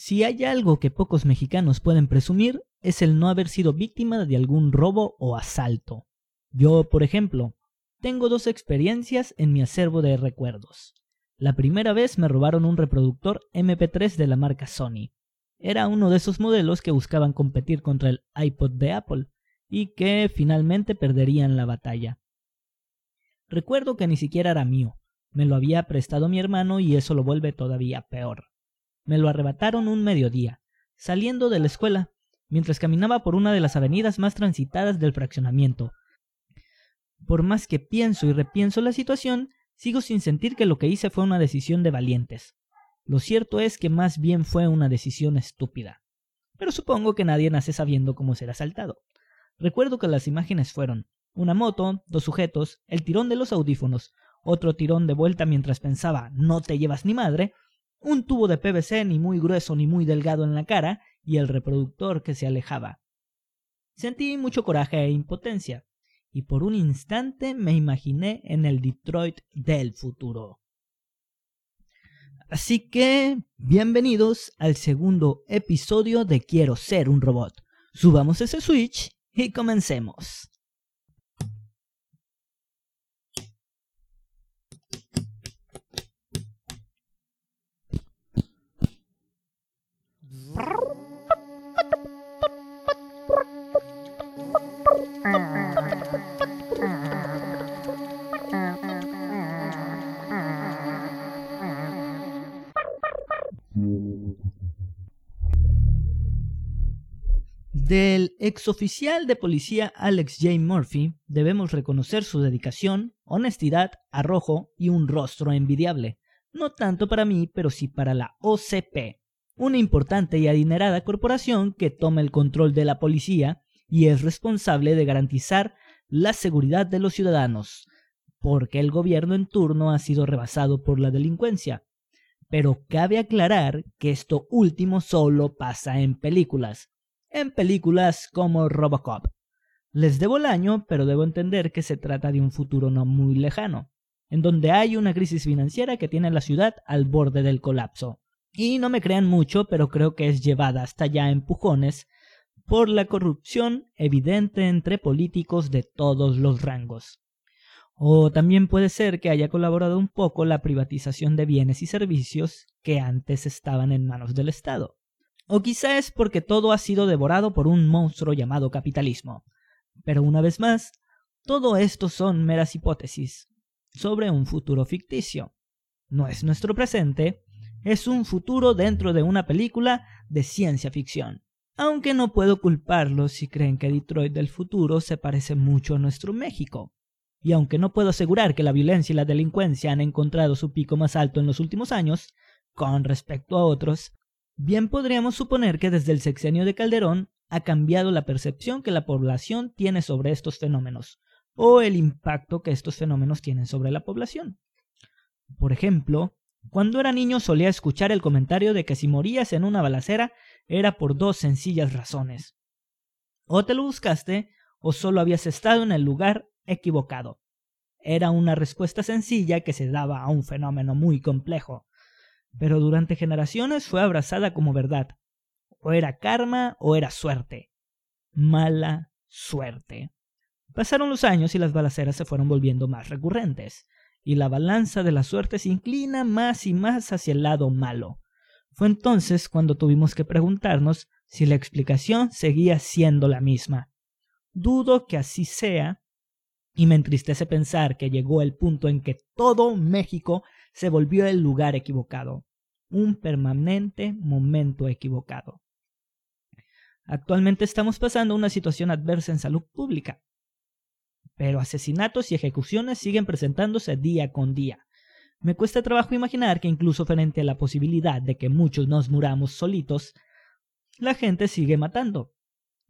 Si hay algo que pocos mexicanos pueden presumir, es el no haber sido víctima de algún robo o asalto. Yo, por ejemplo, tengo dos experiencias en mi acervo de recuerdos. La primera vez me robaron un reproductor MP3 de la marca Sony. Era uno de esos modelos que buscaban competir contra el iPod de Apple y que finalmente perderían la batalla. Recuerdo que ni siquiera era mío, me lo había prestado mi hermano y eso lo vuelve todavía peor. Me lo arrebataron un mediodía, saliendo de la escuela, mientras caminaba por una de las avenidas más transitadas del fraccionamiento, por más que pienso y repienso la situación, sigo sin sentir que lo que hice fue una decisión de valientes. Lo cierto es que más bien fue una decisión estúpida. Pero supongo que nadie nace sabiendo cómo ser asaltado. Recuerdo que las imágenes fueron una moto, dos sujetos, el tirón de los audífonos, otro tirón de vuelta mientras pensaba no te llevas ni madre, un tubo de PVC ni muy grueso ni muy delgado en la cara y el reproductor que se alejaba. Sentí mucho coraje e impotencia y por un instante me imaginé en el Detroit del futuro. Así que, bienvenidos al segundo episodio de Quiero ser un robot. Subamos ese switch y comencemos. Del exoficial de policía Alex J. Murphy debemos reconocer su dedicación, honestidad, arrojo y un rostro envidiable. No tanto para mí, pero sí para la OCP, una importante y adinerada corporación que toma el control de la policía y es responsable de garantizar la seguridad de los ciudadanos, porque el gobierno en turno ha sido rebasado por la delincuencia. Pero cabe aclarar que esto último solo pasa en películas en películas como Robocop. Les debo el año, pero debo entender que se trata de un futuro no muy lejano, en donde hay una crisis financiera que tiene a la ciudad al borde del colapso. Y no me crean mucho, pero creo que es llevada hasta ya empujones por la corrupción evidente entre políticos de todos los rangos. O también puede ser que haya colaborado un poco la privatización de bienes y servicios que antes estaban en manos del Estado. O quizá es porque todo ha sido devorado por un monstruo llamado capitalismo. Pero una vez más, todo esto son meras hipótesis sobre un futuro ficticio. No es nuestro presente, es un futuro dentro de una película de ciencia ficción. Aunque no puedo culparlos si creen que Detroit del futuro se parece mucho a nuestro México. Y aunque no puedo asegurar que la violencia y la delincuencia han encontrado su pico más alto en los últimos años, con respecto a otros, Bien podríamos suponer que desde el sexenio de Calderón ha cambiado la percepción que la población tiene sobre estos fenómenos, o el impacto que estos fenómenos tienen sobre la población. Por ejemplo, cuando era niño solía escuchar el comentario de que si morías en una balacera era por dos sencillas razones. O te lo buscaste, o solo habías estado en el lugar equivocado. Era una respuesta sencilla que se daba a un fenómeno muy complejo pero durante generaciones fue abrazada como verdad. O era karma o era suerte. Mala suerte. Pasaron los años y las balaceras se fueron volviendo más recurrentes, y la balanza de la suerte se inclina más y más hacia el lado malo. Fue entonces cuando tuvimos que preguntarnos si la explicación seguía siendo la misma. Dudo que así sea, y me entristece pensar que llegó el punto en que todo México se volvió el lugar equivocado, un permanente momento equivocado. Actualmente estamos pasando una situación adversa en salud pública, pero asesinatos y ejecuciones siguen presentándose día con día. Me cuesta trabajo imaginar que incluso frente a la posibilidad de que muchos nos muramos solitos, la gente sigue matando.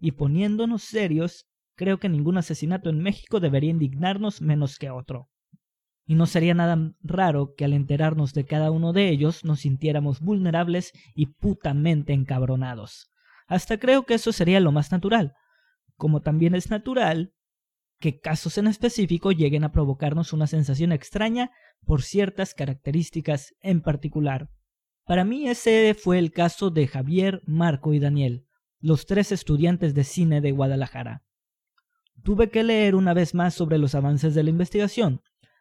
Y poniéndonos serios, creo que ningún asesinato en México debería indignarnos menos que otro y no sería nada raro que al enterarnos de cada uno de ellos nos sintiéramos vulnerables y putamente encabronados. Hasta creo que eso sería lo más natural, como también es natural que casos en específico lleguen a provocarnos una sensación extraña por ciertas características en particular. Para mí ese fue el caso de Javier, Marco y Daniel, los tres estudiantes de cine de Guadalajara. Tuve que leer una vez más sobre los avances de la investigación.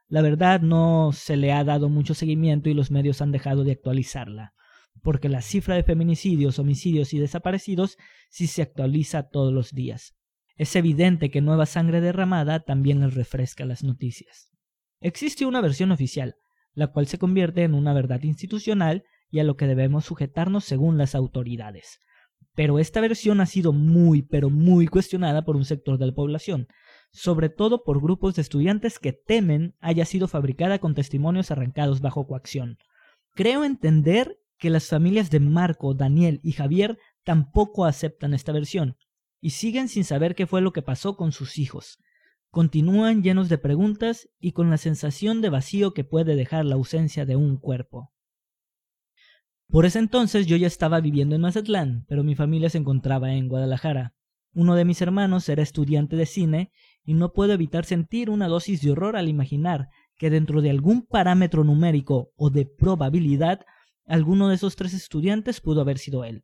La verdad no se le ha dado mucho seguimiento y los medios han dejado de actualizarla, porque la cifra de feminicidios, homicidios y desaparecidos sí se actualiza todos los días. Es evidente que nueva sangre derramada también les refresca las noticias. Existe una versión oficial, la cual se convierte en una verdad institucional y a lo que debemos sujetarnos según las autoridades. Pero esta versión ha sido muy, pero muy cuestionada por un sector de la población, sobre todo por grupos de estudiantes que temen haya sido fabricada con testimonios arrancados bajo coacción. Creo entender que las familias de Marco, Daniel y Javier tampoco aceptan esta versión, y siguen sin saber qué fue lo que pasó con sus hijos. Continúan llenos de preguntas y con la sensación de vacío que puede dejar la ausencia de un cuerpo. Por ese entonces yo ya estaba viviendo en Mazatlán, pero mi familia se encontraba en Guadalajara. Uno de mis hermanos era estudiante de cine y no puedo evitar sentir una dosis de horror al imaginar que dentro de algún parámetro numérico o de probabilidad alguno de esos tres estudiantes pudo haber sido él.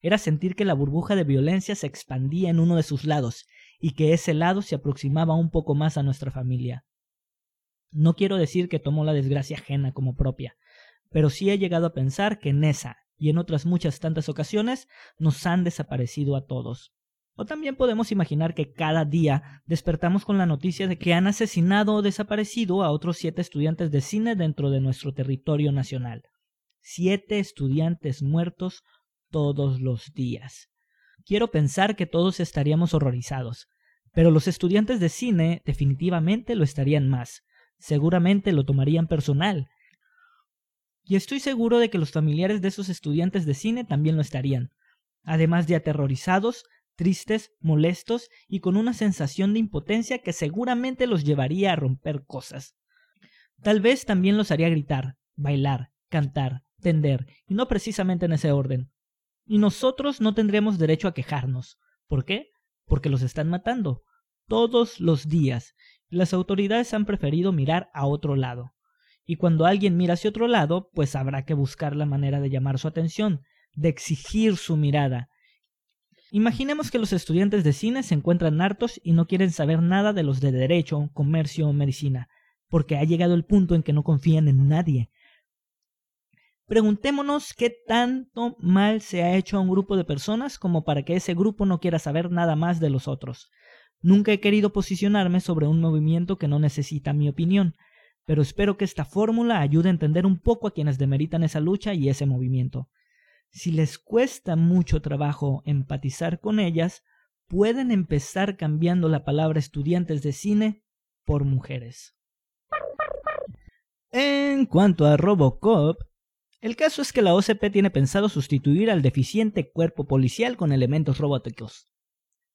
Era sentir que la burbuja de violencia se expandía en uno de sus lados y que ese lado se aproximaba un poco más a nuestra familia. No quiero decir que tomó la desgracia ajena como propia, pero sí he llegado a pensar que en esa y en otras muchas tantas ocasiones nos han desaparecido a todos. O también podemos imaginar que cada día despertamos con la noticia de que han asesinado o desaparecido a otros siete estudiantes de cine dentro de nuestro territorio nacional. Siete estudiantes muertos todos los días. Quiero pensar que todos estaríamos horrorizados, pero los estudiantes de cine definitivamente lo estarían más. Seguramente lo tomarían personal, y estoy seguro de que los familiares de esos estudiantes de cine también lo estarían, además de aterrorizados, tristes, molestos y con una sensación de impotencia que seguramente los llevaría a romper cosas. Tal vez también los haría gritar, bailar, cantar, tender, y no precisamente en ese orden. Y nosotros no tendremos derecho a quejarnos. ¿Por qué? Porque los están matando. Todos los días. Las autoridades han preferido mirar a otro lado y cuando alguien mira hacia otro lado, pues habrá que buscar la manera de llamar su atención, de exigir su mirada. Imaginemos que los estudiantes de cine se encuentran hartos y no quieren saber nada de los de derecho, comercio o medicina, porque ha llegado el punto en que no confían en nadie. Preguntémonos qué tanto mal se ha hecho a un grupo de personas como para que ese grupo no quiera saber nada más de los otros. Nunca he querido posicionarme sobre un movimiento que no necesita mi opinión, pero espero que esta fórmula ayude a entender un poco a quienes demeritan esa lucha y ese movimiento. Si les cuesta mucho trabajo empatizar con ellas, pueden empezar cambiando la palabra estudiantes de cine por mujeres. En cuanto a Robocop, el caso es que la OCP tiene pensado sustituir al deficiente cuerpo policial con elementos robóticos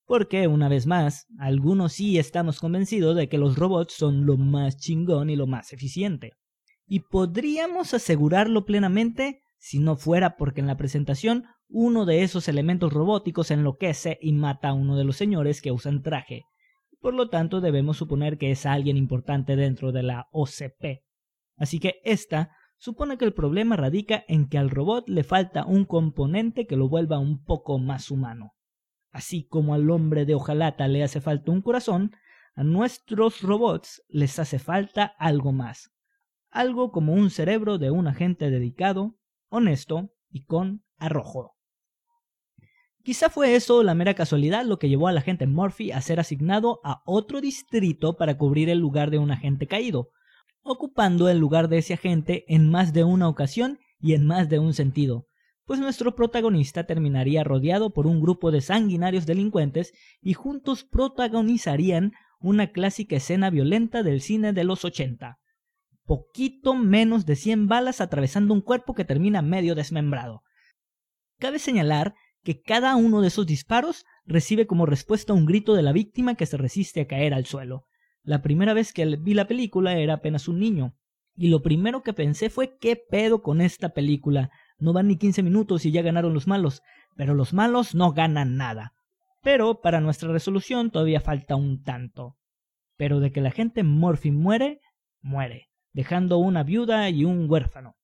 porque, una vez más, algunos sí estamos convencidos de que los robots son lo más chingón y lo más eficiente. Y podríamos asegurarlo plenamente si no fuera porque en la presentación uno de esos elementos robóticos enloquece y mata a uno de los señores que usan traje. Por lo tanto, debemos suponer que es alguien importante dentro de la OCP. Así que esta supone que el problema radica en que al robot le falta un componente que lo vuelva un poco más humano. Así como al hombre de hojalata le hace falta un corazón, a nuestros robots les hace falta algo más. Algo como un cerebro de un agente dedicado, honesto y con arrojo. Quizá fue eso la mera casualidad lo que llevó al agente Murphy a ser asignado a otro distrito para cubrir el lugar de un agente caído, ocupando el lugar de ese agente en más de una ocasión y en más de un sentido, pues nuestro protagonista terminaría rodeado por un grupo de sanguinarios delincuentes y juntos protagonizarían una clásica escena violenta del cine de los 80. Poquito menos de 100 balas atravesando un cuerpo que termina medio desmembrado. Cabe señalar que cada uno de esos disparos recibe como respuesta un grito de la víctima que se resiste a caer al suelo. La primera vez que vi la película era apenas un niño, y lo primero que pensé fue qué pedo con esta película, no van ni 15 minutos y ya ganaron los malos, pero los malos no ganan nada. Pero para nuestra resolución todavía falta un tanto. Pero de que la gente Morphy muere, muere, dejando una viuda y un huérfano.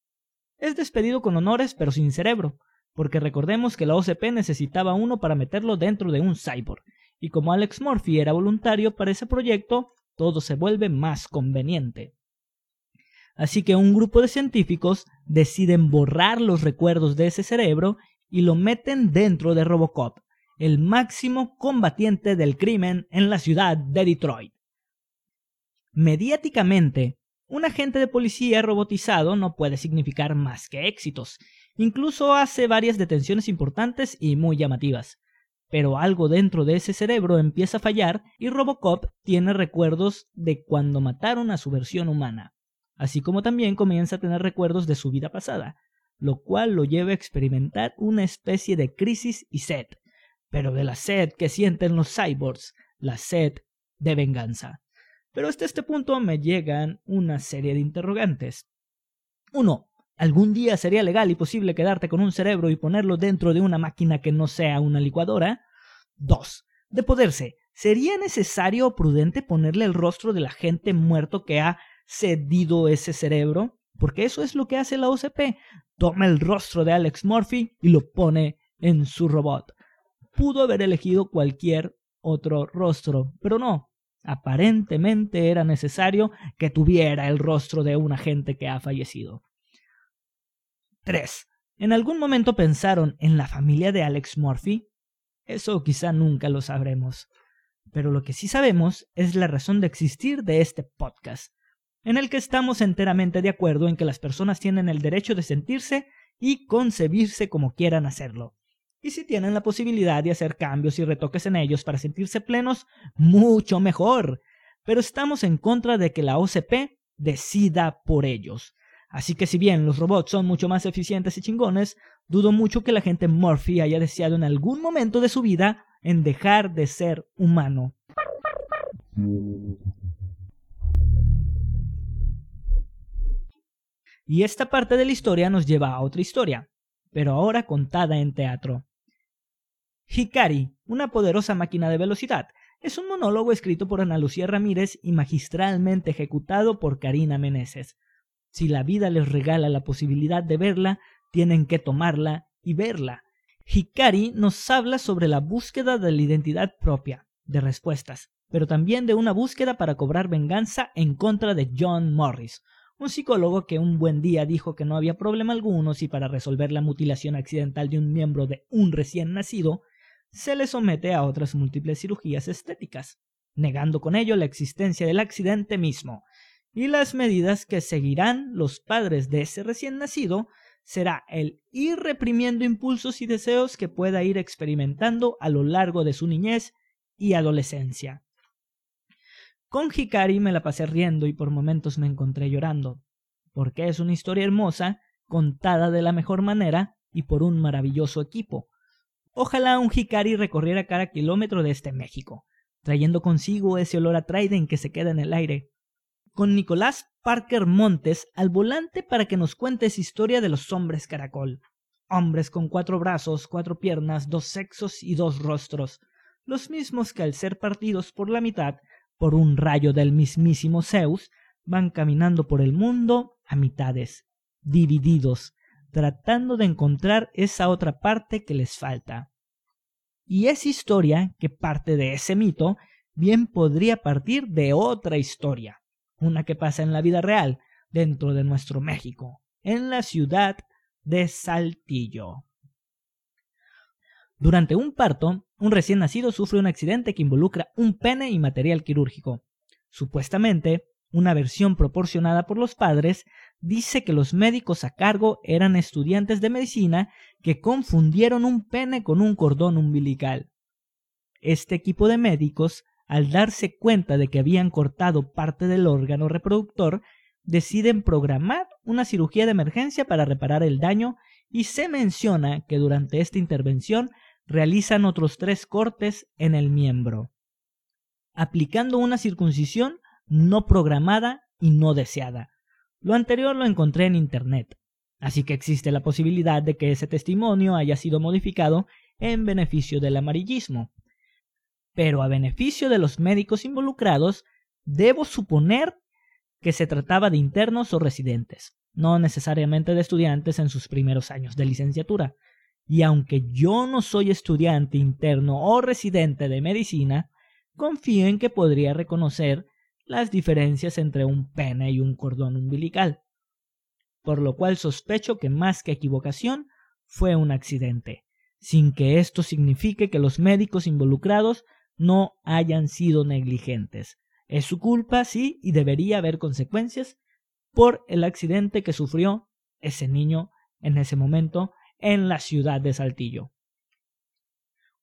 es despedido con honores pero sin cerebro, porque recordemos que la OCP necesitaba uno para meterlo dentro de un cyborg, y como Alex Murphy era voluntario para ese proyecto, todo se vuelve más conveniente. Así que un grupo de científicos deciden borrar los recuerdos de ese cerebro y lo meten dentro de Robocop, el máximo combatiente del crimen en la ciudad de Detroit. Mediáticamente, un agente de policía robotizado no puede significar más que éxitos. Incluso hace varias detenciones importantes y muy llamativas. Pero algo dentro de ese cerebro empieza a fallar y Robocop tiene recuerdos de cuando mataron a su versión humana, así como también comienza a tener recuerdos de su vida pasada, lo cual lo lleva a experimentar una especie de crisis y sed, pero de la sed que sienten los cyborgs, la sed de venganza. Pero hasta este punto me llegan una serie de interrogantes. 1. ¿Algún día sería legal y posible quedarte con un cerebro y ponerlo dentro de una máquina que no sea una licuadora? 2. De poderse, ¿sería necesario o prudente ponerle el rostro de la gente muerto que ha cedido ese cerebro? Porque eso es lo que hace la OCP. Toma el rostro de Alex Murphy y lo pone en su robot. Pudo haber elegido cualquier otro rostro, pero no, Aparentemente era necesario que tuviera el rostro de un agente que ha fallecido. 3. ¿En algún momento pensaron en la familia de Alex Murphy? Eso quizá nunca lo sabremos. Pero lo que sí sabemos es la razón de existir de este podcast, en el que estamos enteramente de acuerdo en que las personas tienen el derecho de sentirse y concebirse como quieran hacerlo y si tienen la posibilidad de hacer cambios y retoques en ellos para sentirse plenos, mucho mejor. Pero estamos en contra de que la OCP decida por ellos. Así que si bien los robots son mucho más eficientes y chingones, dudo mucho que la gente Murphy haya deseado en algún momento de su vida en dejar de ser humano. Y esta parte de la historia nos lleva a otra historia, pero ahora contada en teatro. Hikari, una poderosa máquina de velocidad, es un monólogo escrito por Ana Lucía Ramírez y magistralmente ejecutado por Karina Meneses. Si la vida les regala la posibilidad de verla, tienen que tomarla y verla. Hikari nos habla sobre la búsqueda de la identidad propia, de respuestas, pero también de una búsqueda para cobrar venganza en contra de John Morris, un psicólogo que un buen día dijo que no había problema alguno si para resolver la mutilación accidental de un miembro de un recién nacido se le somete a otras múltiples cirugías estéticas, negando con ello la existencia del accidente mismo, y las medidas que seguirán los padres de ese recién nacido será el ir reprimiendo impulsos y deseos que pueda ir experimentando a lo largo de su niñez y adolescencia. Con Hikari me la pasé riendo y por momentos me encontré llorando, porque es una historia hermosa, contada de la mejor manera y por un maravilloso equipo, Ojalá un Hikari recorriera cada kilómetro de este México, trayendo consigo ese olor a Trident que se queda en el aire. Con Nicolás Parker Montes al volante para que nos cuentes historia de los hombres caracol. Hombres con cuatro brazos, cuatro piernas, dos sexos y dos rostros, los mismos que al ser partidos por la mitad por un rayo del mismísimo Zeus, van caminando por el mundo a mitades, divididos, tratando de encontrar esa otra parte que les falta. Y esa historia, que parte de ese mito, bien podría partir de otra historia, una que pasa en la vida real, dentro de nuestro México, en la ciudad de Saltillo. Durante un parto, un recién nacido sufre un accidente que involucra un pene y material quirúrgico. Supuestamente, una versión proporcionada por los padres dice que los médicos a cargo eran estudiantes de medicina que confundieron un pene con un cordón umbilical. Este equipo de médicos, al darse cuenta de que habían cortado parte del órgano reproductor, deciden programar una cirugía de emergencia para reparar el daño y se menciona que durante esta intervención realizan otros tres cortes en el miembro. Aplicando una circuncisión, no programada y no deseada. Lo anterior lo encontré en Internet, así que existe la posibilidad de que ese testimonio haya sido modificado en beneficio del amarillismo. Pero a beneficio de los médicos involucrados, debo suponer que se trataba de internos o residentes, no necesariamente de estudiantes en sus primeros años de licenciatura. Y aunque yo no soy estudiante interno o residente de medicina, confío en que podría reconocer las diferencias entre un pene y un cordón umbilical, por lo cual sospecho que más que equivocación fue un accidente, sin que esto signifique que los médicos involucrados no hayan sido negligentes. Es su culpa, sí, y debería haber consecuencias por el accidente que sufrió ese niño en ese momento en la ciudad de Saltillo.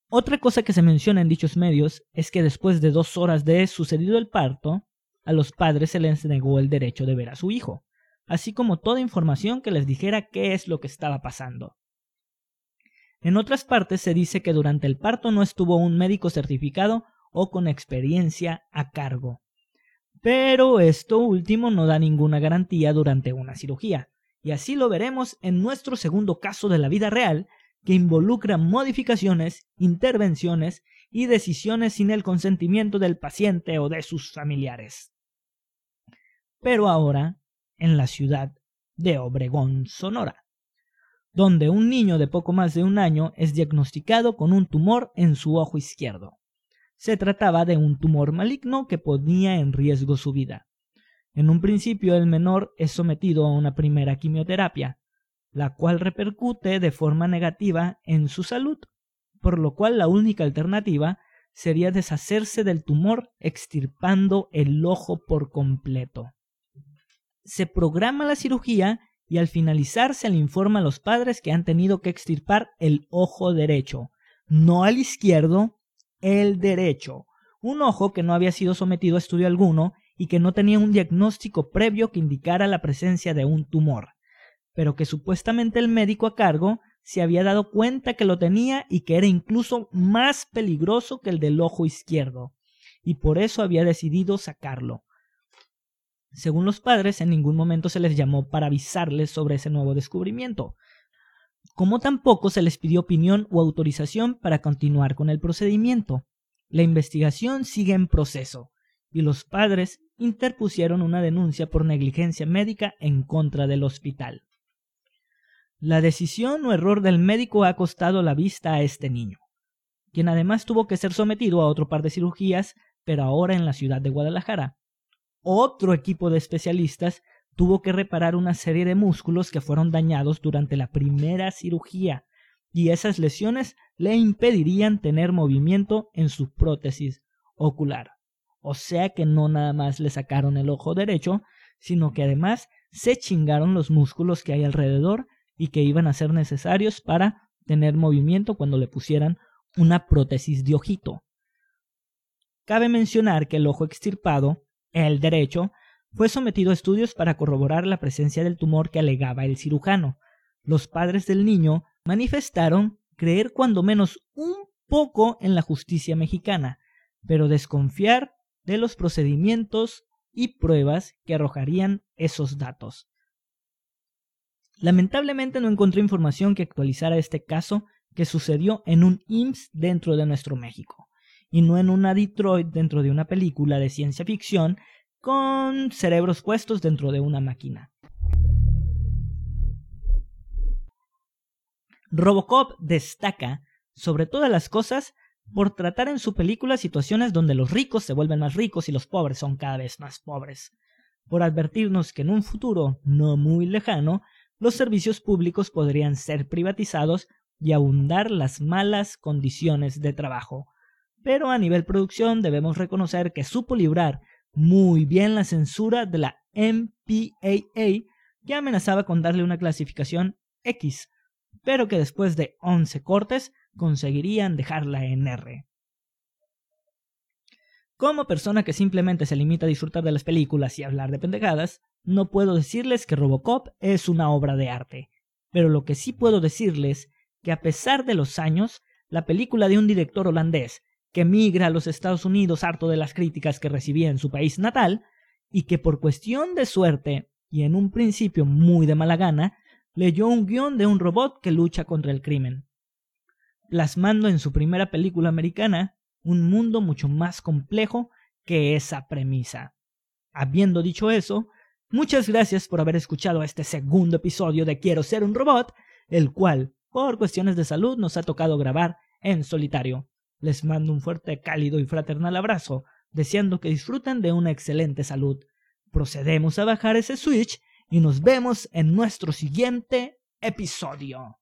Otra cosa que se menciona en dichos medios es que después de dos horas de sucedido el parto, a los padres se les negó el derecho de ver a su hijo, así como toda información que les dijera qué es lo que estaba pasando. En otras partes se dice que durante el parto no estuvo un médico certificado o con experiencia a cargo. Pero esto último no da ninguna garantía durante una cirugía, y así lo veremos en nuestro segundo caso de la vida real, que involucra modificaciones, intervenciones y decisiones sin el consentimiento del paciente o de sus familiares. Pero ahora, en la ciudad de Obregón, Sonora donde un niño de poco más de un año es diagnosticado con un tumor en su ojo izquierdo. Se trataba de un tumor maligno que ponía en riesgo su vida. En un principio el menor es sometido a una primera quimioterapia, la cual repercute de forma negativa en su salud, por lo cual la única alternativa sería deshacerse del tumor extirpando el ojo por completo. Se programa la cirugía y al finalizar se le informa a los padres que han tenido que extirpar el ojo derecho, no al izquierdo, el derecho, un ojo que no había sido sometido a estudio alguno y que no tenía un diagnóstico previo que indicara la presencia de un tumor, pero que supuestamente el médico a cargo se había dado cuenta que lo tenía y que era incluso más peligroso que el del ojo izquierdo, y por eso había decidido sacarlo. Según los padres, en ningún momento se les llamó para avisarles sobre ese nuevo descubrimiento, como tampoco se les pidió opinión o autorización para continuar con el procedimiento. La investigación sigue en proceso, y los padres interpusieron una denuncia por negligencia médica en contra del hospital. La decisión o error del médico ha costado la vista a este niño, quien además tuvo que ser sometido a otro par de cirugías, pero ahora en la ciudad de Guadalajara, otro equipo de especialistas tuvo que reparar una serie de músculos que fueron dañados durante la primera cirugía, y esas lesiones le impedirían tener movimiento en su prótesis ocular. O sea que no nada más le sacaron el ojo derecho, sino que además se chingaron los músculos que hay alrededor y que iban a ser necesarios para tener movimiento cuando le pusieran una prótesis de ojito. Cabe mencionar que el ojo extirpado el derecho, fue sometido a estudios para corroborar la presencia del tumor que alegaba el cirujano. Los padres del niño manifestaron creer cuando menos un poco en la justicia mexicana, pero desconfiar de los procedimientos y pruebas que arrojarían esos datos. Lamentablemente no encontré información que actualizara este caso que sucedió en un IMSS dentro de nuestro México y no en una Detroit dentro de una película de ciencia ficción con cerebros puestos dentro de una máquina. Robocop destaca, sobre todas las cosas, por tratar en su película situaciones donde los ricos se vuelven más ricos y los pobres son cada vez más pobres, por advertirnos que en un futuro no muy lejano los servicios públicos podrían ser privatizados y abundar las malas condiciones de trabajo, pero a nivel producción debemos reconocer que supo librar muy bien la censura de la MPAA que amenazaba con darle una clasificación X, pero que después de 11 cortes conseguirían dejarla en R. Como persona que simplemente se limita a disfrutar de las películas y hablar de pendejadas, no puedo decirles que Robocop es una obra de arte, pero lo que sí puedo decirles que a pesar de los años, la película de un director holandés que migra a los Estados Unidos harto de las críticas que recibía en su país natal, y que por cuestión de suerte, y en un principio muy de mala gana, leyó un guion de un robot que lucha contra el crimen, plasmando en su primera película americana un mundo mucho más complejo que esa premisa. Habiendo dicho eso, Muchas gracias por haber escuchado este segundo episodio de Quiero ser un robot, el cual, por cuestiones de salud, nos ha tocado grabar en solitario. Les mando un fuerte, cálido y fraternal abrazo, deseando que disfruten de una excelente salud. Procedemos a bajar ese switch y nos vemos en nuestro siguiente episodio.